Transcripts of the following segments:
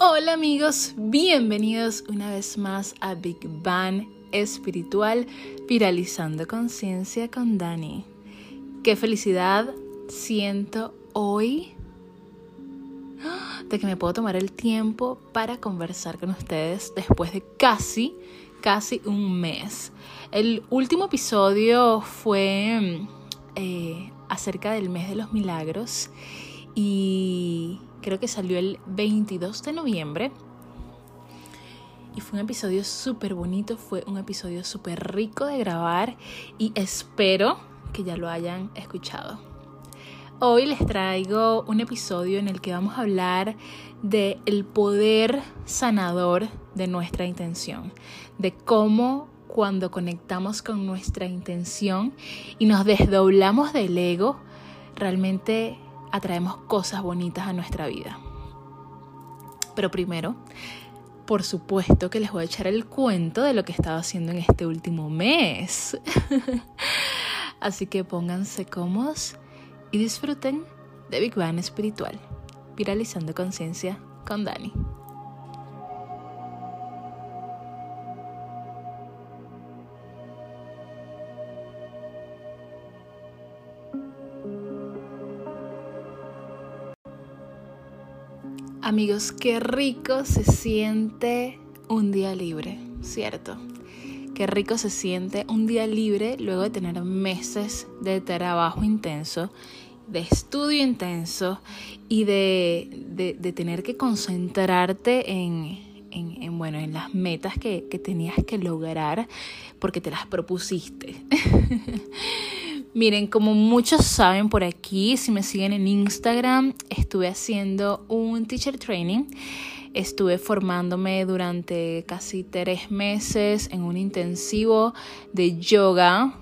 Hola amigos, bienvenidos una vez más a Big Bang Espiritual, viralizando conciencia con Dani. Qué felicidad siento hoy de que me puedo tomar el tiempo para conversar con ustedes después de casi, casi un mes. El último episodio fue eh, acerca del mes de los milagros y creo que salió el 22 de noviembre. Y fue un episodio súper bonito, fue un episodio súper rico de grabar y espero que ya lo hayan escuchado. Hoy les traigo un episodio en el que vamos a hablar de el poder sanador de nuestra intención, de cómo cuando conectamos con nuestra intención y nos desdoblamos del ego, realmente atraemos cosas bonitas a nuestra vida. Pero primero, por supuesto que les voy a echar el cuento de lo que he estado haciendo en este último mes. Así que pónganse cómodos y disfruten de Big Bang Espiritual, viralizando conciencia con Dani. Amigos, qué rico se siente un día libre, ¿cierto? Qué rico se siente un día libre luego de tener meses de trabajo intenso, de estudio intenso y de, tener que concentrarte en, bueno, en las metas que, que tenías que lograr porque te las propusiste. Miren, como muchos saben por aquí, si me siguen en Instagram, estuve haciendo un teacher training. Estuve formándome durante casi tres meses en un intensivo de yoga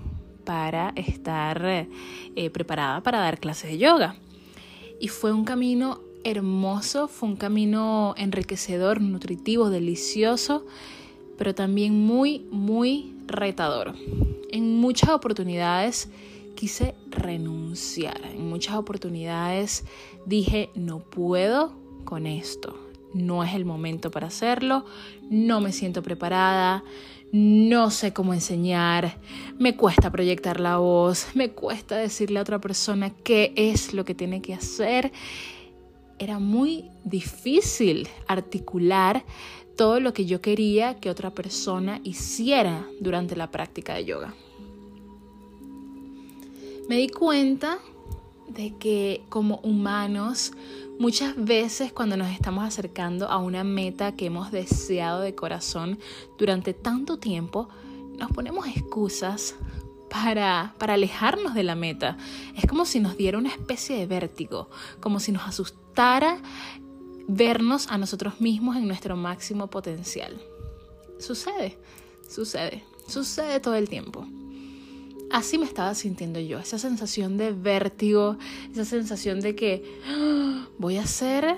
para estar eh, preparada para dar clases de yoga. Y fue un camino hermoso, fue un camino enriquecedor, nutritivo, delicioso, pero también muy, muy retador. En muchas oportunidades quise renunciar. En muchas oportunidades dije, no puedo con esto. No es el momento para hacerlo. No me siento preparada. No sé cómo enseñar. Me cuesta proyectar la voz. Me cuesta decirle a otra persona qué es lo que tiene que hacer. Era muy difícil articular todo lo que yo quería que otra persona hiciera durante la práctica de yoga me di cuenta de que como humanos muchas veces cuando nos estamos acercando a una meta que hemos deseado de corazón durante tanto tiempo, nos ponemos excusas para, para alejarnos de la meta. Es como si nos diera una especie de vértigo, como si nos asustara vernos a nosotros mismos en nuestro máximo potencial. Sucede, sucede, sucede todo el tiempo. Así me estaba sintiendo yo, esa sensación de vértigo, esa sensación de que ¡Ah! voy a hacer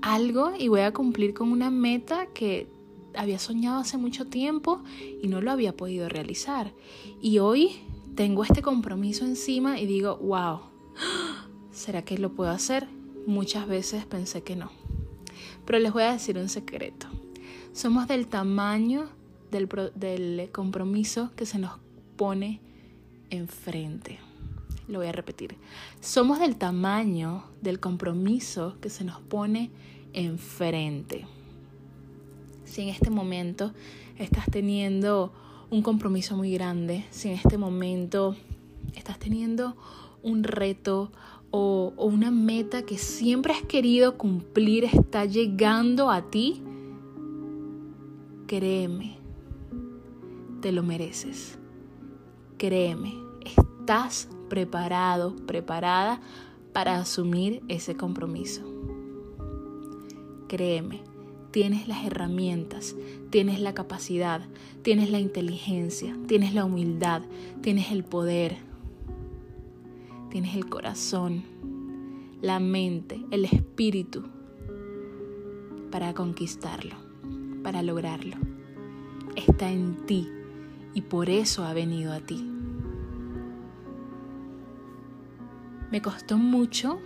algo y voy a cumplir con una meta que había soñado hace mucho tiempo y no lo había podido realizar. Y hoy tengo este compromiso encima y digo, wow, ¿será que lo puedo hacer? Muchas veces pensé que no. Pero les voy a decir un secreto. Somos del tamaño del, del compromiso que se nos pone enfrente. Lo voy a repetir. Somos del tamaño del compromiso que se nos pone enfrente. Si en este momento estás teniendo un compromiso muy grande, si en este momento estás teniendo un reto o, o, una meta que siempre has querido cumplir está llegando a ti, créeme, te lo mereces. Créeme, estás preparado, preparada para asumir ese compromiso. Créeme, tienes las herramientas, tienes la capacidad, tienes la inteligencia, tienes la humildad, tienes el poder, tienes el corazón, la mente, el espíritu para conquistarlo, para lograrlo. Está en ti y por eso ha venido a ti. Me costó mucho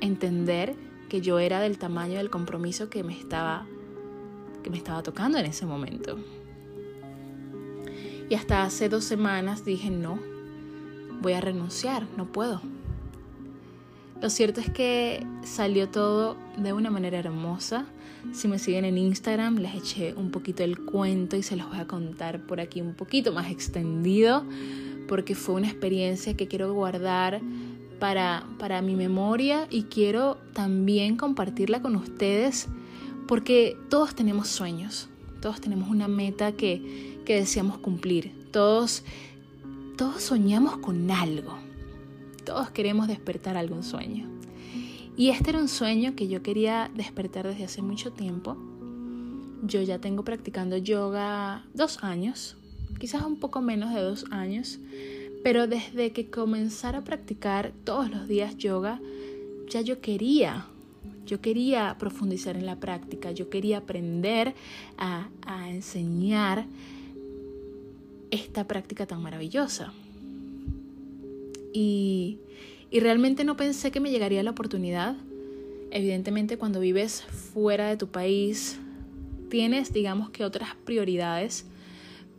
entender que yo era del tamaño del compromiso que me estaba que me estaba tocando en ese momento. Y hasta hace dos semanas dije, no, voy a renunciar, no puedo. Lo cierto es que salió todo de una manera hermosa. Si me siguen en Instagram, les eché un poquito el cuento y se los voy a contar por aquí un poquito más extendido, porque fue una experiencia que quiero guardar para, para mi memoria y quiero también compartirla con ustedes, porque todos tenemos sueños, todos tenemos una meta que, que deseamos cumplir, todos, todos soñamos con algo. Todos queremos despertar algún sueño. Y este era un sueño que yo quería despertar desde hace mucho tiempo. Yo ya tengo practicando yoga dos años, quizás un poco menos de dos años, pero desde que comenzara a practicar todos los días yoga, ya yo quería, yo quería profundizar en la práctica, yo quería aprender a, a enseñar esta práctica tan maravillosa. Y, realmente no pensé que me llegaría la oportunidad. Evidentemente cuando vives fuera de tu país, tienes, digamos que otras prioridades.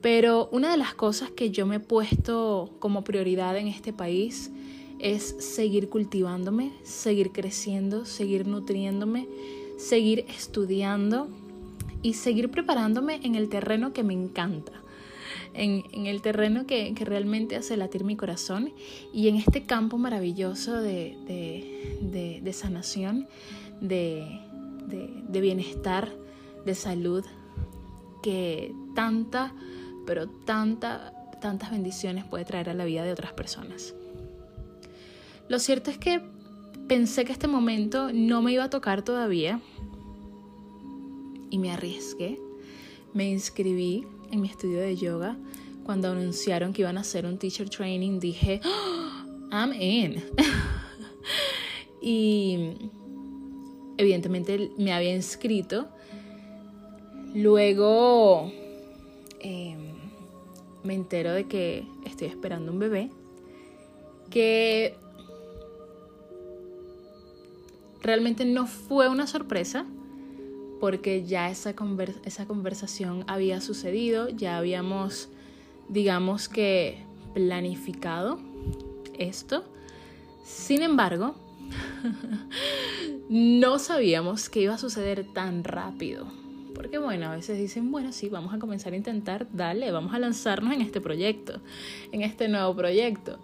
Pero una de las cosas que yo me he puesto como prioridad en este país es seguir cultivándome, seguir creciendo, seguir nutriéndome, seguir estudiando y seguir preparándome en el terreno que me encanta en, el terreno que, realmente hace latir mi corazón y en este campo maravilloso de, sanación, de, bienestar, de salud, que tanta, pero tanta, tantas bendiciones puede traer a la vida de otras personas. Lo cierto es que pensé que este momento no me iba a tocar todavía y me arriesgué, me inscribí en mi estudio de yoga, cuando anunciaron que iban a hacer un teacher training, dije, ¡Ah! I'm in. y evidentemente me había inscrito. Luego em, me entero de que estoy esperando un bebé. Que realmente no fue una sorpresa porque ya esa, esa conversación había sucedido, ya habíamos, digamos que, planificado esto. Sin embargo, no sabíamos que iba a suceder tan rápido. Porque bueno, a veces dicen, bueno, sí, vamos a comenzar a intentar, dale, vamos a lanzarnos en este proyecto, en este nuevo proyecto.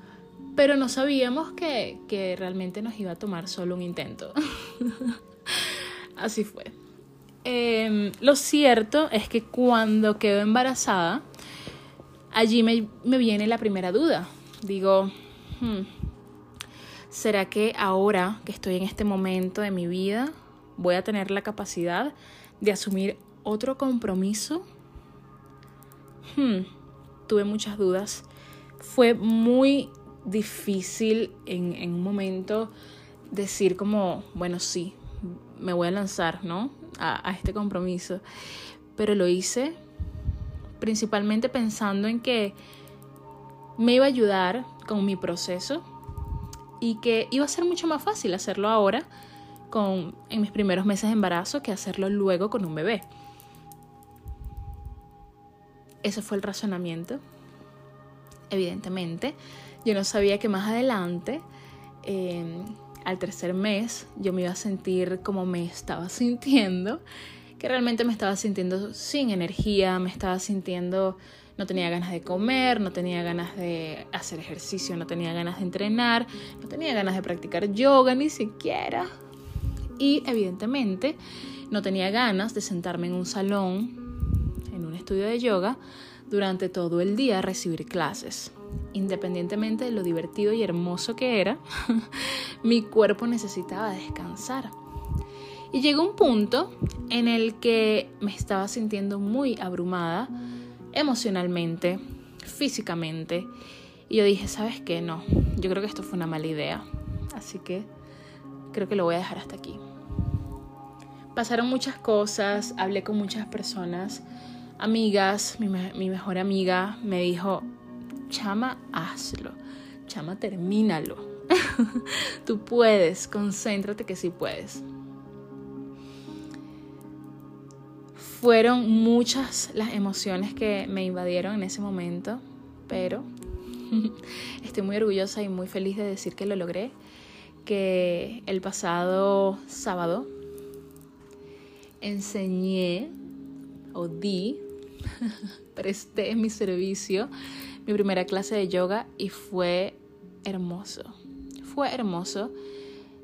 Pero no sabíamos que, que realmente nos iba a tomar solo un intento. Así fue. Em, lo cierto es que cuando quedo embarazada, allí me, viene la primera duda. Digo, hmm, ¿será que ahora que estoy en este momento de mi vida voy a tener la capacidad de asumir otro compromiso? Hmm, tuve muchas dudas. Fue muy difícil en, en un momento decir como, bueno, sí, me voy a lanzar, ¿no? A, este compromiso. Pero lo hice principalmente pensando en que me iba a ayudar con mi proceso y que iba a ser mucho más fácil hacerlo ahora con, en mis primeros meses de embarazo que hacerlo luego con un bebé. Ese fue el razonamiento. Evidentemente, yo no sabía que más adelante eh, al tercer mes yo me iba a sentir como me estaba sintiendo, que realmente me estaba sintiendo sin energía, me estaba sintiendo, no tenía ganas de comer, no tenía ganas de hacer ejercicio, no tenía ganas de entrenar, no tenía ganas de practicar yoga ni siquiera. Y evidentemente no tenía ganas de sentarme en un salón, en un estudio de yoga, durante todo el día a recibir clases independientemente de lo divertido y hermoso que era, mi cuerpo necesitaba descansar. Y llegó un punto en el que me estaba sintiendo muy abrumada emocionalmente, físicamente. Y yo dije, ¿sabes qué? No, yo creo que esto fue una mala idea. Así que creo que lo voy a dejar hasta aquí. Pasaron muchas cosas, hablé con muchas personas, amigas, mi, mi mejor amiga me dijo, chama, hazlo. Chama, termínalo. Tú puedes, concéntrate que sí puedes. Fueron muchas las emociones que me invadieron en ese momento, pero estoy muy orgullosa y muy feliz de decir que lo logré, que el pasado sábado enseñé o di, presté mi servicio mi primera clase de yoga y fue hermoso. Fue hermoso.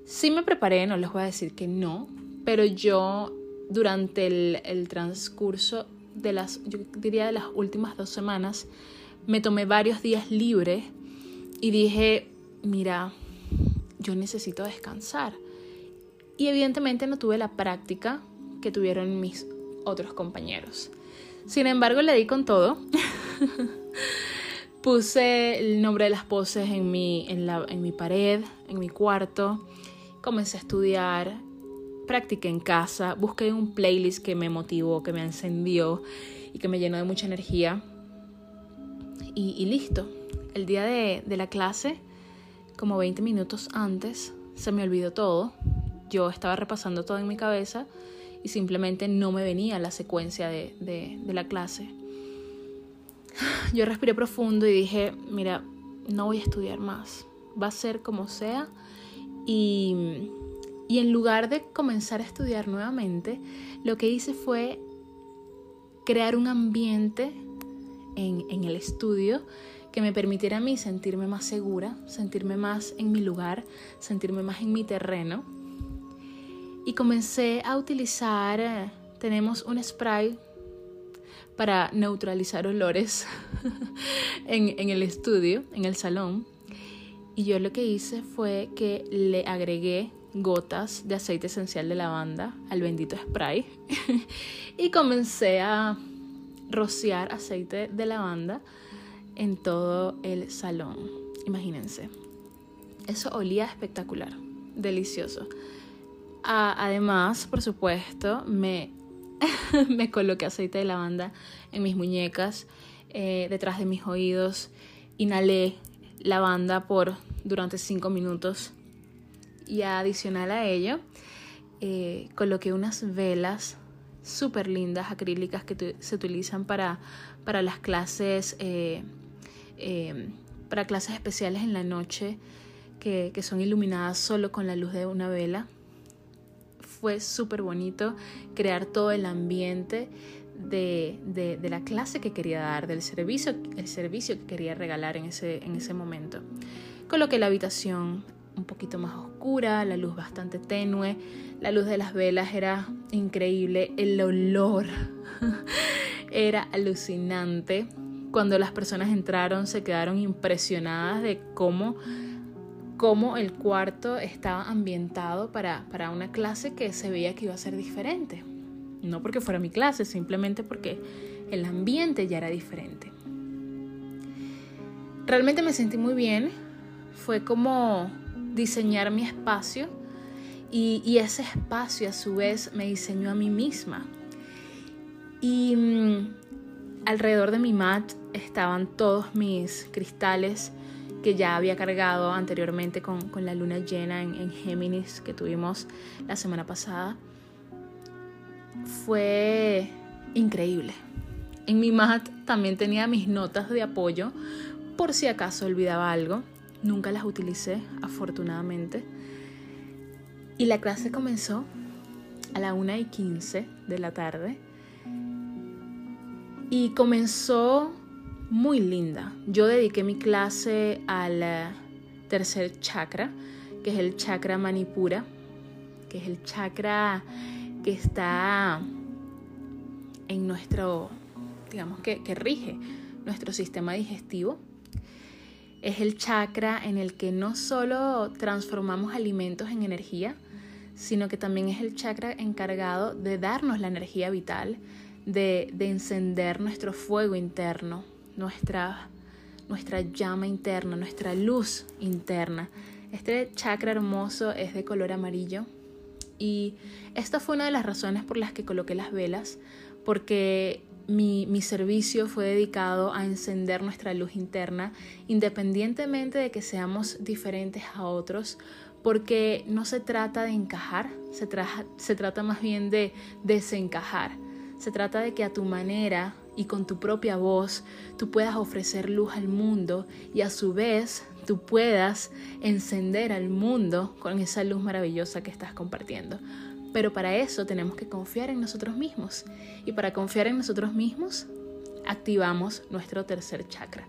Sí me preparé, no les voy a decir que no, pero yo durante el, transcurso de las, yo diría de las últimas dos semanas, me tomé varios días libres y dije, mira, yo necesito descansar. Y evidentemente no tuve la práctica que tuvieron mis otros compañeros. Sin embargo, le di con todo. Puse el nombre de las poses en mi, en, la, en mi pared, en mi cuarto. Comencé a estudiar, practiqué en casa, busqué un playlist que me motivó, que me encendió y que me llenó de mucha energía. Y, listo. El día de, de la clase, como 20 minutos antes, se me olvidó todo. Yo estaba repasando todo en mi cabeza y simplemente no me venía la secuencia de, de, la clase. Yo respiré profundo y dije, mira, no voy a estudiar más, va a ser como sea y, y en lugar de comenzar a estudiar nuevamente, lo que hice fue crear un ambiente en, en el estudio que me permitiera a mí sentirme más segura, sentirme más en mi lugar, sentirme más en mi terreno. Y comencé a utilizar, eh, tenemos un spray para neutralizar olores en, el estudio, en el salón. Y yo lo que hice fue que le agregué gotas de aceite esencial de lavanda al bendito spray y comencé a rociar aceite de lavanda en todo el salón. Imagínense. Eso olía espectacular, delicioso además, por supuesto, me, me coloqué aceite de lavanda en mis muñecas, eh, detrás de mis oídos, inhalé lavanda por durante 5 minutos. Y adicional a ello eh, coloqué unas velas súper lindas acrílicas que se utilizan para, para las clases eh, para clases especiales en la noche que, que son iluminadas solo con la luz de una vela fue súper bonito crear todo el ambiente de, de, la clase que quería dar, del servicio, el servicio que quería regalar en ese, en ese momento. Coloqué la habitación un poquito más oscura, la luz bastante tenue, la luz de las velas era increíble, el olor era alucinante. Cuando las personas entraron se quedaron impresionadas de cómo cómo el cuarto estaba ambientado para, para una clase que se veía que iba a ser diferente. No porque fuera mi clase, simplemente porque el ambiente ya era diferente. Realmente me sentí muy bien. Fue como diseñar mi espacio y, y ese espacio a su vez me diseñó a mí misma. Y mm, alrededor de mi mat estaban todos mis cristales que ya había cargado anteriormente con, la luna llena en, en, Géminis que tuvimos la semana pasada, fue increíble. En mi mat también tenía mis notas de apoyo por si acaso olvidaba algo. Nunca las utilicé, afortunadamente. Y la clase comenzó a la 1 y 15 de la tarde. Y comenzó muy linda. Yo dediqué mi clase al tercer chakra, que es el chakra manipura, que es el chakra que está en nuestro, digamos que, que rige nuestro sistema digestivo. Es el chakra en el que no solo transformamos alimentos en energía, sino que también es el chakra encargado de darnos la energía vital, de, de encender nuestro fuego interno, nuestra, nuestra llama interna, nuestra luz interna. Este chakra hermoso es de color amarillo y esta fue una de las razones por las que coloqué las velas, porque mi, mi, servicio fue dedicado a encender nuestra luz interna, independientemente de que seamos diferentes a otros, porque no se trata de encajar, se, se trata más bien de desencajar Se trata de que a tu manera y con tu propia voz tú puedas ofrecer luz al mundo y a su vez tú puedas encender al mundo con esa luz maravillosa que estás compartiendo. Pero para eso tenemos que confiar en nosotros mismos. Y para confiar en nosotros mismos, activamos nuestro tercer chakra,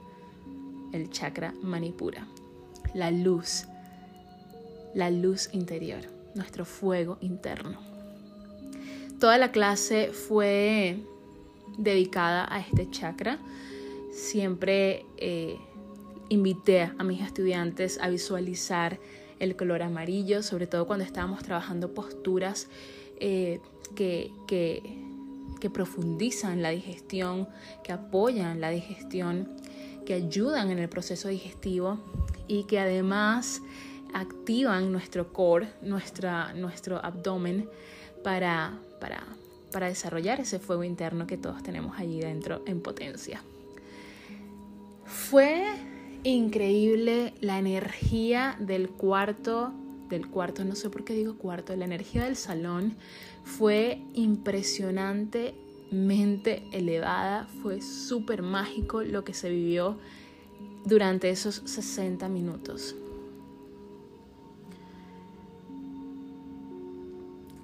el chakra manipura, la luz, la luz interior, nuestro fuego interno. Toda la clase fue dedicada a este chakra. Siempre eh, invité a mis estudiantes a visualizar el color amarillo, sobre todo cuando estábamos trabajando posturas eh, que, que profundizan la digestión, que apoyan la digestión, que ayudan en el proceso digestivo y que además activan nuestro core, nuestra, nuestro abdomen para, para, para desarrollar ese fuego interno que todos tenemos allí dentro en potencia. Fue increíble la energía del cuarto, del cuarto, no sé por qué digo cuarto, la energía del salón fue impresionantemente elevada, fue súper mágico lo que se vivió durante esos 60 minutos.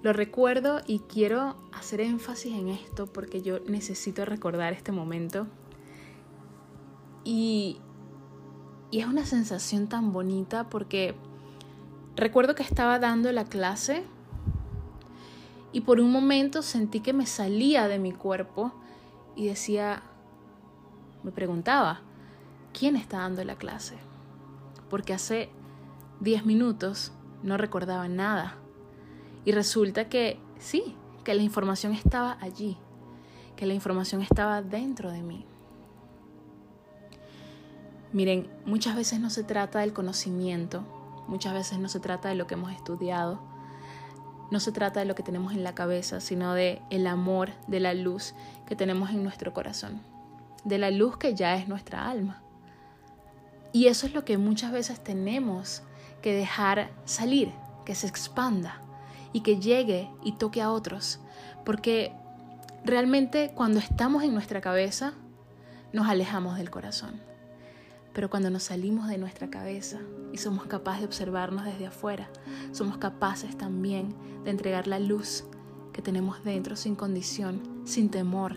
Lo recuerdo y quiero hacer énfasis en esto porque yo necesito recordar este momento. Y, y es una sensación tan bonita porque recuerdo que estaba dando la clase y por un momento sentí que me salía de mi cuerpo y decía, me preguntaba, ¿quién está dando la clase? Porque hace 10 minutos no recordaba nada y resulta que sí, que la información estaba allí, que la información estaba dentro de mí. Miren, muchas veces no se trata del conocimiento, muchas veces no se trata de lo que hemos estudiado, no se trata de lo que tenemos en la cabeza, sino de el amor, de la luz que tenemos en nuestro corazón, de la luz que ya es nuestra alma. Y eso es lo que muchas veces tenemos que dejar salir, que se expanda y que llegue y toque a otros. Porque realmente cuando estamos en nuestra cabeza, nos alejamos del corazón. Pero cuando nos salimos de nuestra cabeza y somos capaces de observarnos desde afuera, somos capaces también de entregar la luz que tenemos dentro sin condición, sin temor,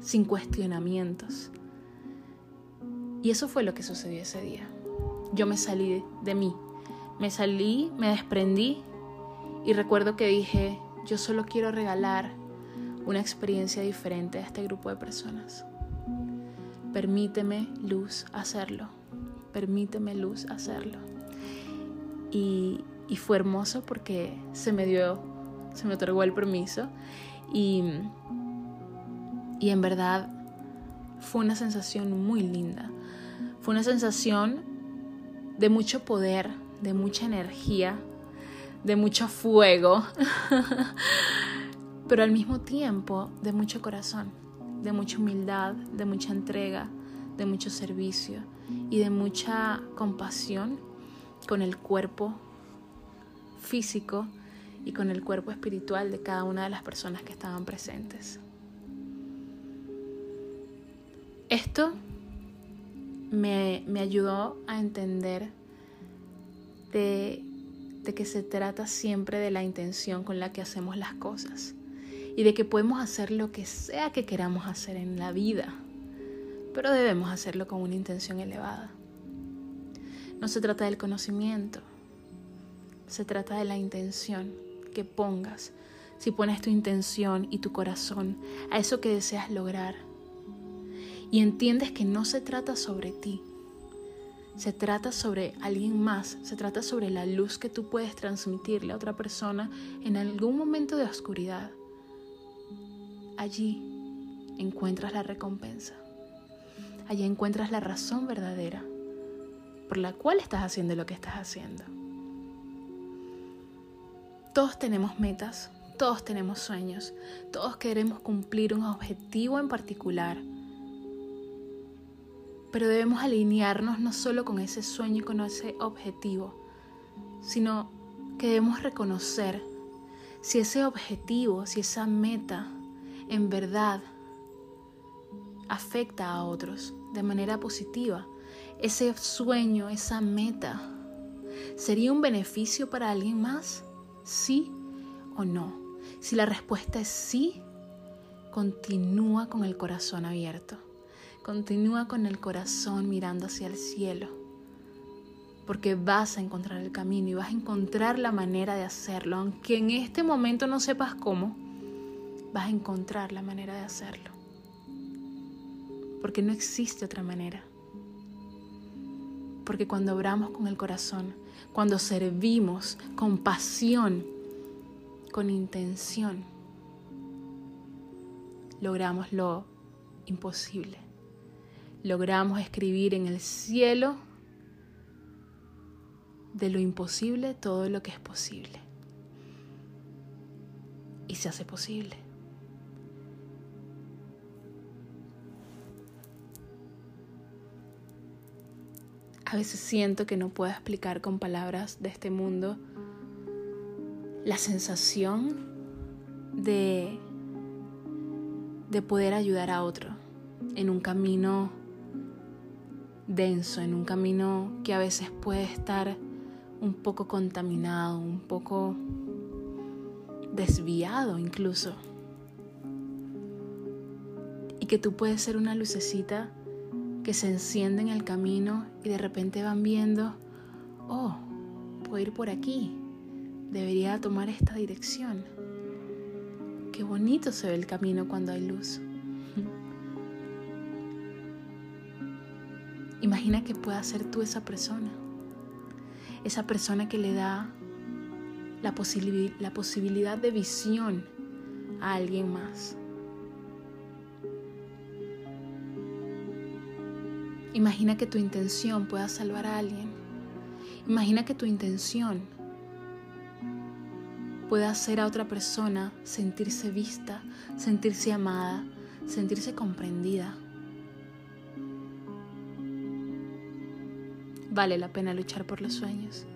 sin cuestionamientos. Y eso fue lo que sucedió ese día. Yo me salí de mí, me salí, me desprendí y recuerdo que dije, yo solo quiero regalar una experiencia diferente a este grupo de personas. Permíteme, luz, hacerlo. Permíteme, luz, hacerlo. Y, y fue hermoso porque se me dio, se me otorgó el permiso y, y en verdad fue una sensación muy linda. Fue una sensación de mucho poder, de mucha energía, de mucho fuego, pero al mismo tiempo de mucho corazón, de mucha humildad, de mucha entrega, de mucho servicio y de mucha compasión con el cuerpo físico y con el cuerpo espiritual de cada una de las personas que estaban presentes. Esto me, me ayudó a entender de, que se trata siempre de la intención con la que hacemos las cosas y de que podemos hacer lo que sea que queramos hacer en la vida, pero debemos hacerlo con una intención elevada. No se trata del conocimiento, se trata de la intención que pongas. Si pones tu intención y tu corazón a eso que deseas lograr y entiendes que no se trata sobre ti, se trata sobre alguien más, se trata sobre la luz que tú puedes transmitirle a otra persona en algún momento de oscuridad. Allí encuentras la recompensa. Allí encuentras la razón verdadera por la cual estás haciendo lo que estás haciendo. Todos tenemos metas, todos tenemos sueños, todos queremos cumplir un objetivo en particular pero debemos alinearnos no solo con ese sueño y con ese objetivo, sino que debemos reconocer si ese objetivo, si esa meta en verdad afecta a otros de manera positiva, ese sueño, esa meta, ¿sería un beneficio para alguien más? ¿Sí o no? Si la respuesta es sí, continúa con el corazón abierto. Continúa con el corazón mirando hacia el cielo. Porque vas a encontrar el camino y vas a encontrar la manera de hacerlo. Aunque en este momento no sepas cómo, vas a encontrar la manera de hacerlo. Porque no existe otra manera. Porque cuando obramos con el corazón, cuando servimos con pasión, con intención, logramos lo imposible. Logramos escribir en el cielo de lo imposible todo lo que es posible. Y se hace posible. A veces siento que no puedo explicar con palabras de este mundo la sensación de, de poder ayudar a otro en un camino denso, en un camino que a veces puede estar un poco contaminado, un poco desviado incluso. Y que tú puedes ser una lucecita que se enciende en el camino y de repente van viendo, oh, puedo ir por aquí, debería tomar esta dirección. Qué bonito se ve el camino cuando hay luz. Imagina que puedas ser tú esa persona, esa persona que le da la, la posibilidad de visión a alguien más. Imagina que tu intención pueda salvar a alguien. Imagina que tu intención pueda hacer a otra persona sentirse vista, sentirse amada, sentirse comprendida. Vale la pena luchar por los sueños.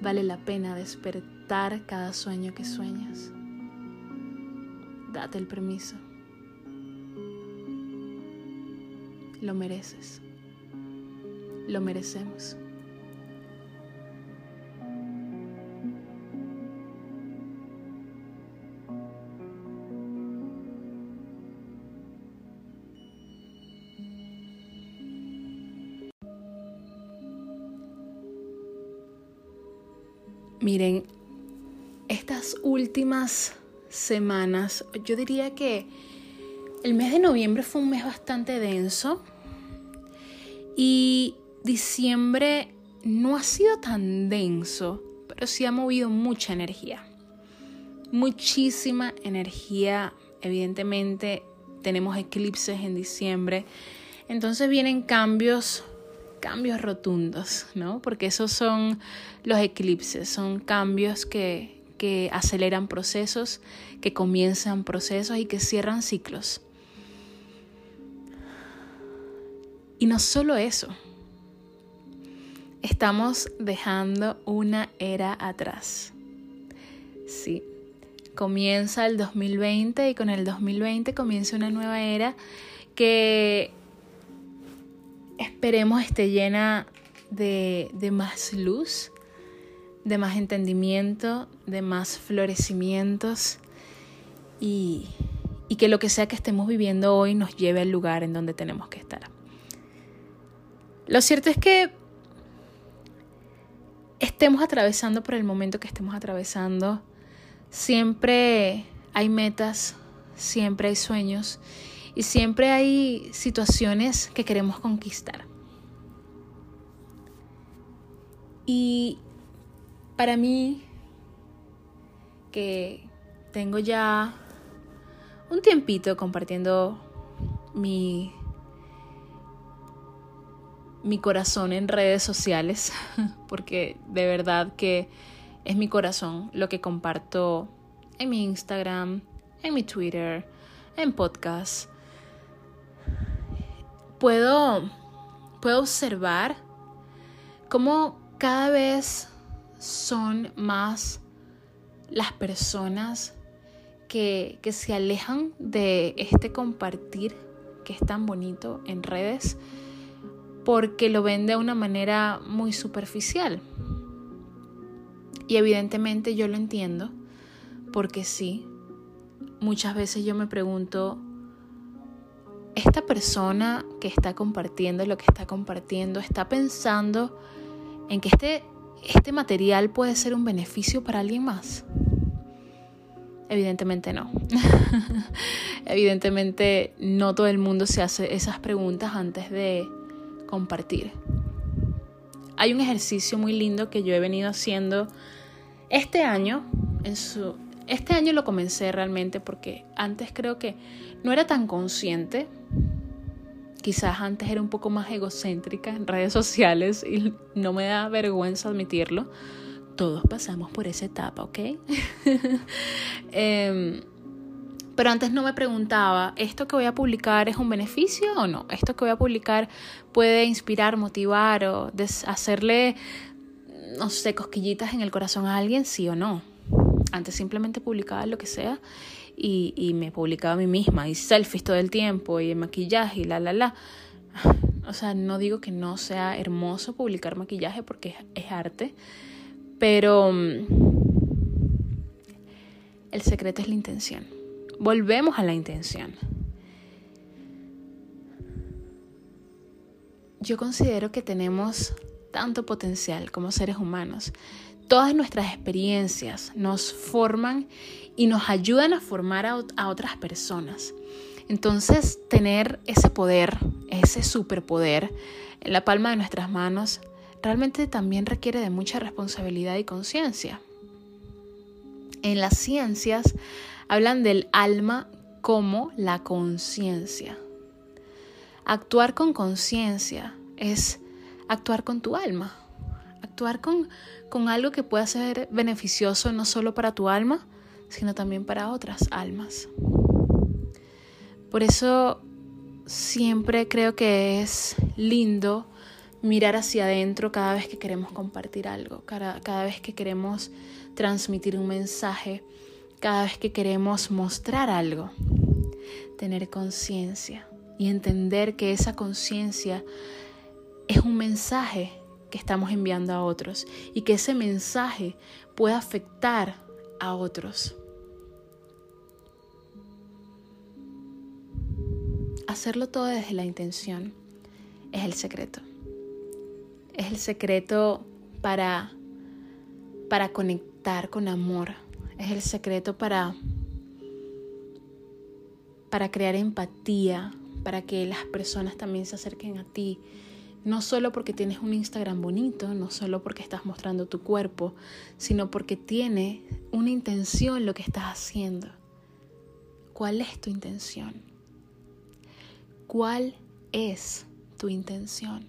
Vale la pena despertar cada sueño que sueñas. Date el permiso. Lo mereces lo merecemos. Estas últimas semanas, yo diría que el mes de noviembre fue un mes bastante denso y diciembre no ha sido tan denso, pero sí ha movido mucha energía. Muchísima energía. Evidentemente tenemos eclipses en diciembre. Entonces vienen cambios, cambios rotundos, ¿no? Porque esos son los eclipses, son cambios que, que aceleran procesos, que comienzan procesos y que cierran ciclos. Y no solo eso, Estamos dejando una era atrás. Sí, comienza el 2020 y con el 2020 comienza una nueva era que esperemos esté llena de, de más luz, de más entendimiento, de más florecimientos y, y que lo que sea que estemos viviendo hoy nos lleve al lugar en donde tenemos que estar. Lo cierto es que estemos atravesando por el momento que estemos atravesando, siempre hay metas, siempre hay sueños y siempre hay situaciones que queremos conquistar. Y para mí, que tengo ya un tiempito compartiendo mi mi corazón en redes sociales, porque de verdad que es mi corazón lo que comparto en mi Instagram, en mi Twitter, en podcast. Puedo, puedo observar cómo cada vez son más las personas que, que se alejan de este compartir que es tan bonito en redes porque lo ven de una manera muy superficial. Y evidentemente yo lo entiendo, porque sí, muchas veces yo me pregunto, esta persona que está compartiendo lo que está compartiendo está pensando en que este, este material puede ser un beneficio para alguien más. Evidentemente no. Evidentemente no todo el mundo se hace esas preguntas antes de compartir. Hay un ejercicio muy lindo que yo he venido haciendo este año. En su, este año lo comencé realmente porque antes creo que no era tan consciente. Quizás antes era un poco más egocéntrica en redes sociales y no me da vergüenza admitirlo todos pasamos por esa etapa, ¿ok? Em, pero antes no me preguntaba, ¿esto que voy a publicar es un beneficio o no? ¿Esto que voy a publicar puede inspirar, motivar o hacerle, no sé, cosquillitas en el corazón a alguien, sí o no? Antes simplemente publicaba lo que sea y, y me publicaba a mí misma y selfies todo el tiempo y maquillaje y la, la, la. O sea, no digo que no sea hermoso publicar maquillaje porque es arte, pero mm, el secreto es la intención. Volvemos a la intención. Yo considero que tenemos tanto potencial como seres humanos. Todas nuestras experiencias nos forman y nos ayudan a formar a, a otras personas. Entonces, tener ese poder, ese superpoder en la palma de nuestras manos realmente también requiere de mucha responsabilidad y conciencia. En las ciencias hablan del alma como la conciencia. Actuar con conciencia es actuar con tu alma, actuar con, con algo que pueda ser beneficioso no solo para tu alma, sino también para otras almas. Por eso siempre creo que es lindo mirar hacia adentro cada vez que queremos compartir algo, cada, cada vez que queremos transmitir un mensaje, cada vez que queremos mostrar algo. Tener conciencia y entender que esa conciencia es un mensaje que estamos enviando a otros y que ese mensaje puede afectar a otros. Hacerlo todo desde la intención es el secreto es el secreto para, para conectar con amor. Es el secreto para, para crear empatía, para que las personas también se acerquen a ti. No solo porque tienes un Instagram bonito, no solo porque estás mostrando tu cuerpo, sino porque tiene una intención lo que estás haciendo. ¿Cuál es tu intención? ¿Cuál es tu intención?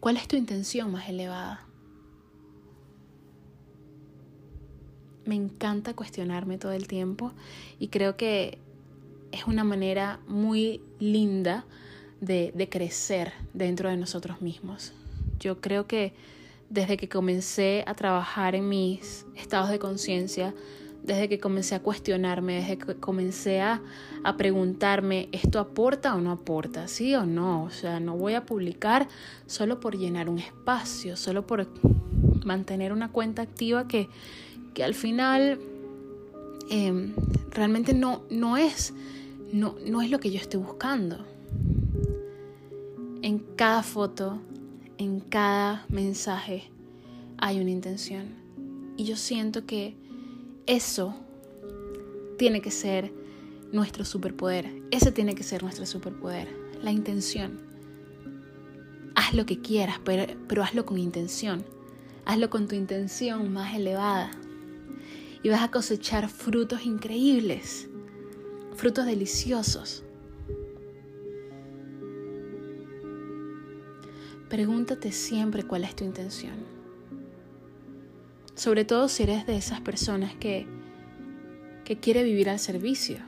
¿Cuál es tu intención más elevada? Me encanta cuestionarme todo el tiempo y creo que es una manera muy linda de, de crecer dentro de nosotros mismos. Yo creo que desde que comencé a trabajar en mis estados de conciencia, desde que comencé a cuestionarme, desde que comencé a, preguntarme, ¿esto aporta o no aporta? ¿Sí o no? O sea, no voy a publicar solo por llenar un espacio, solo por mantener una cuenta activa que, que al final em, realmente no, no, es, no, no es lo que yo estoy buscando. En cada foto, en cada mensaje hay una intención. Y yo siento que eso tiene que ser nuestro superpoder. Ese tiene que ser nuestro superpoder. La intención. Haz lo que quieras, pero, pero hazlo con intención. Hazlo con tu intención más elevada. Y vas a cosechar frutos increíbles. Frutos deliciosos. Pregúntate siempre cuál es tu intención. Sobre todo si eres de esas personas que, que quiere vivir al servicio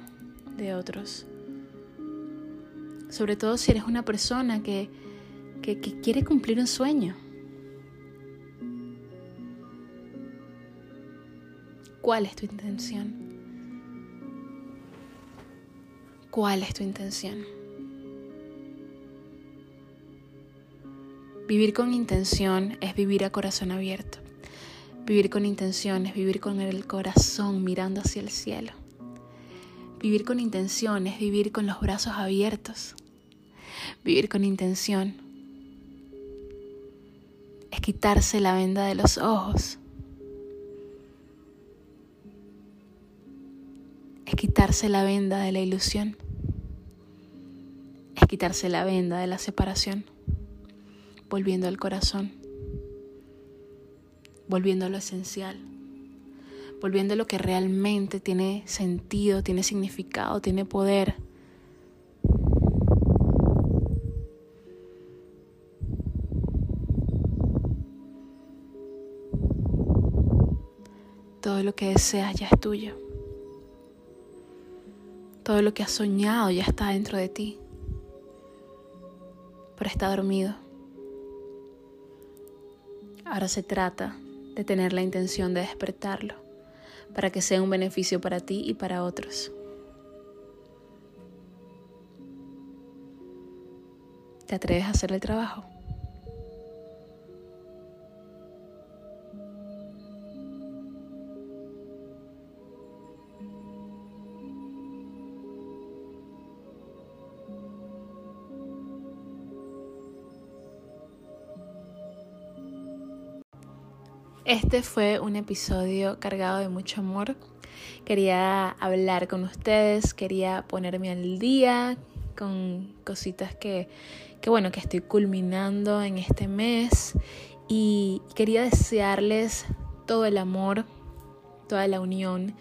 de otros. Sobre todo si eres una persona que, que, que quiere cumplir un sueño. ¿Cuál es tu intención? ¿Cuál es tu intención? Vivir con intención es vivir a corazón abierto. Vivir con intención es vivir con el corazón mirando hacia el cielo. Vivir con intención es vivir con los brazos abiertos. Vivir con intención es quitarse la venda de los ojos es quitarse la venda de la ilusión, es quitarse la venda de la separación, volviendo al corazón, volviendo a lo esencial, volviendo a lo que realmente tiene sentido, tiene significado, tiene poder. Todo lo que deseas ya es tuyo. Todo lo que has soñado ya está dentro de ti, pero está dormido. Ahora se trata de tener la intención de despertarlo para que sea un beneficio para ti y para otros. ¿Te atreves a hacer el trabajo? Este fue un episodio cargado de mucho amor. Quería hablar con ustedes, quería ponerme al día con cositas que, que bueno, que estoy culminando en este mes y quería desearles todo el amor, toda la unión,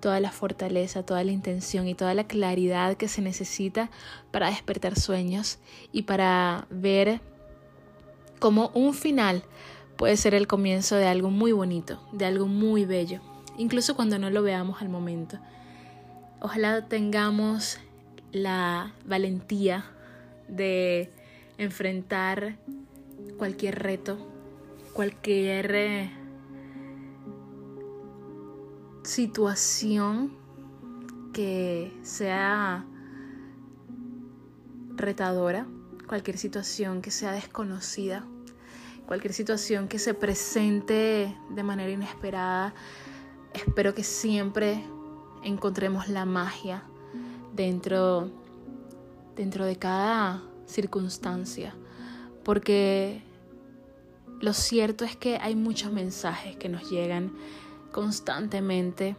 toda la fortaleza, toda la intención y toda la claridad que se necesita para despertar sueños y para ver como un final puede ser el comienzo de algo muy bonito, de algo muy bello, incluso cuando no lo veamos al momento. Ojalá tengamos la valentía de enfrentar cualquier reto, cualquier eh, situación que sea retadora, cualquier situación que sea desconocida cualquier situación que se presente de manera inesperada, espero que siempre encontremos la magia dentro, dentro de cada circunstancia, porque lo cierto es que hay muchos mensajes que nos llegan constantemente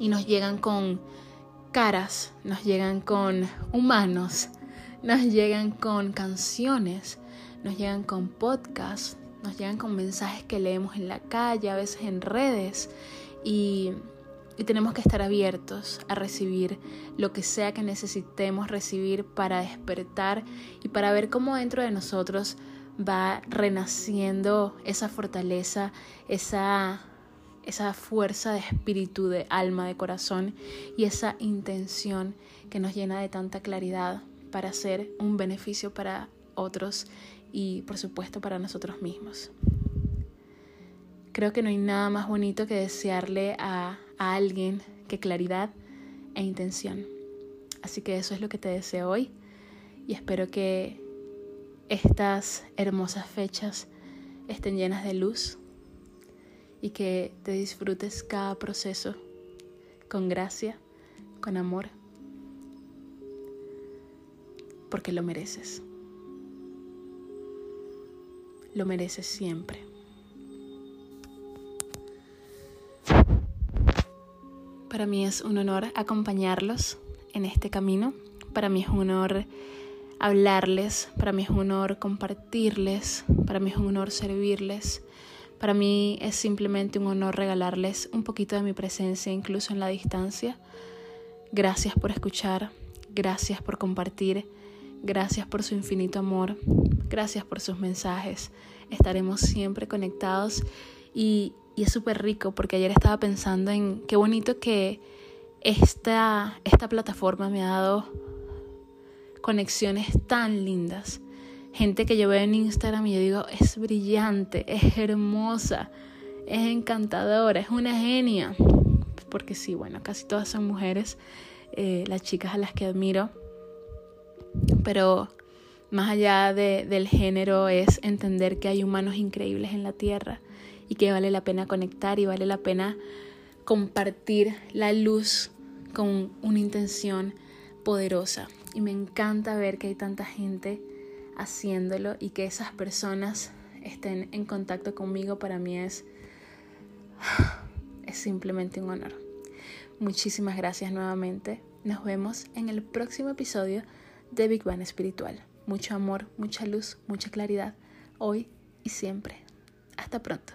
y nos llegan con caras, nos llegan con humanos, nos llegan con canciones, nos llegan con podcasts, nos llegan con mensajes que leemos en la calle, a veces en redes y, tenemos que estar abiertos a recibir lo que sea que necesitemos recibir para despertar y para ver cómo dentro de nosotros va renaciendo esa fortaleza, esa, esa fuerza de espíritu, de alma, de corazón y esa intención que nos llena de tanta claridad para ser un beneficio para otros y por supuesto para nosotros mismos. Creo que no hay nada más bonito que desearle a, alguien que claridad e intención. Así que eso es lo que te deseo hoy y espero que estas hermosas fechas estén llenas de luz y que te disfrutes cada proceso con gracia, con amor, porque lo mereces lo mereces siempre. Para mí es un honor acompañarlos en este camino. Para mí es un honor hablarles, para mí es un honor compartirles, para mí es un honor servirles. Para mí es simplemente un honor regalarles un poquito de mi presencia incluso en la distancia. Gracias por escuchar, gracias por compartir, gracias por su infinito amor, Gracias por sus mensajes. Estaremos siempre conectados y, es súper rico porque ayer estaba pensando en qué bonito que esta, esta plataforma me ha dado conexiones tan lindas. Gente que yo veo en Instagram y yo digo, es brillante, es hermosa, es encantadora, es una genia. Porque sí, bueno, casi todas son mujeres, eh, las chicas a las que admiro. Pero más allá de, del género es entender que hay humanos increíbles en la Tierra y que vale la pena conectar y vale la pena compartir la luz con una intención poderosa. Y me encanta ver que hay tanta gente haciéndolo y que esas personas estén en contacto conmigo para mí es, es simplemente un honor. Muchísimas gracias nuevamente. Nos vemos en el próximo episodio de Big Bang Espiritual. Mucho amor, mucha luz, mucha claridad, hoy y siempre. Hasta pronto.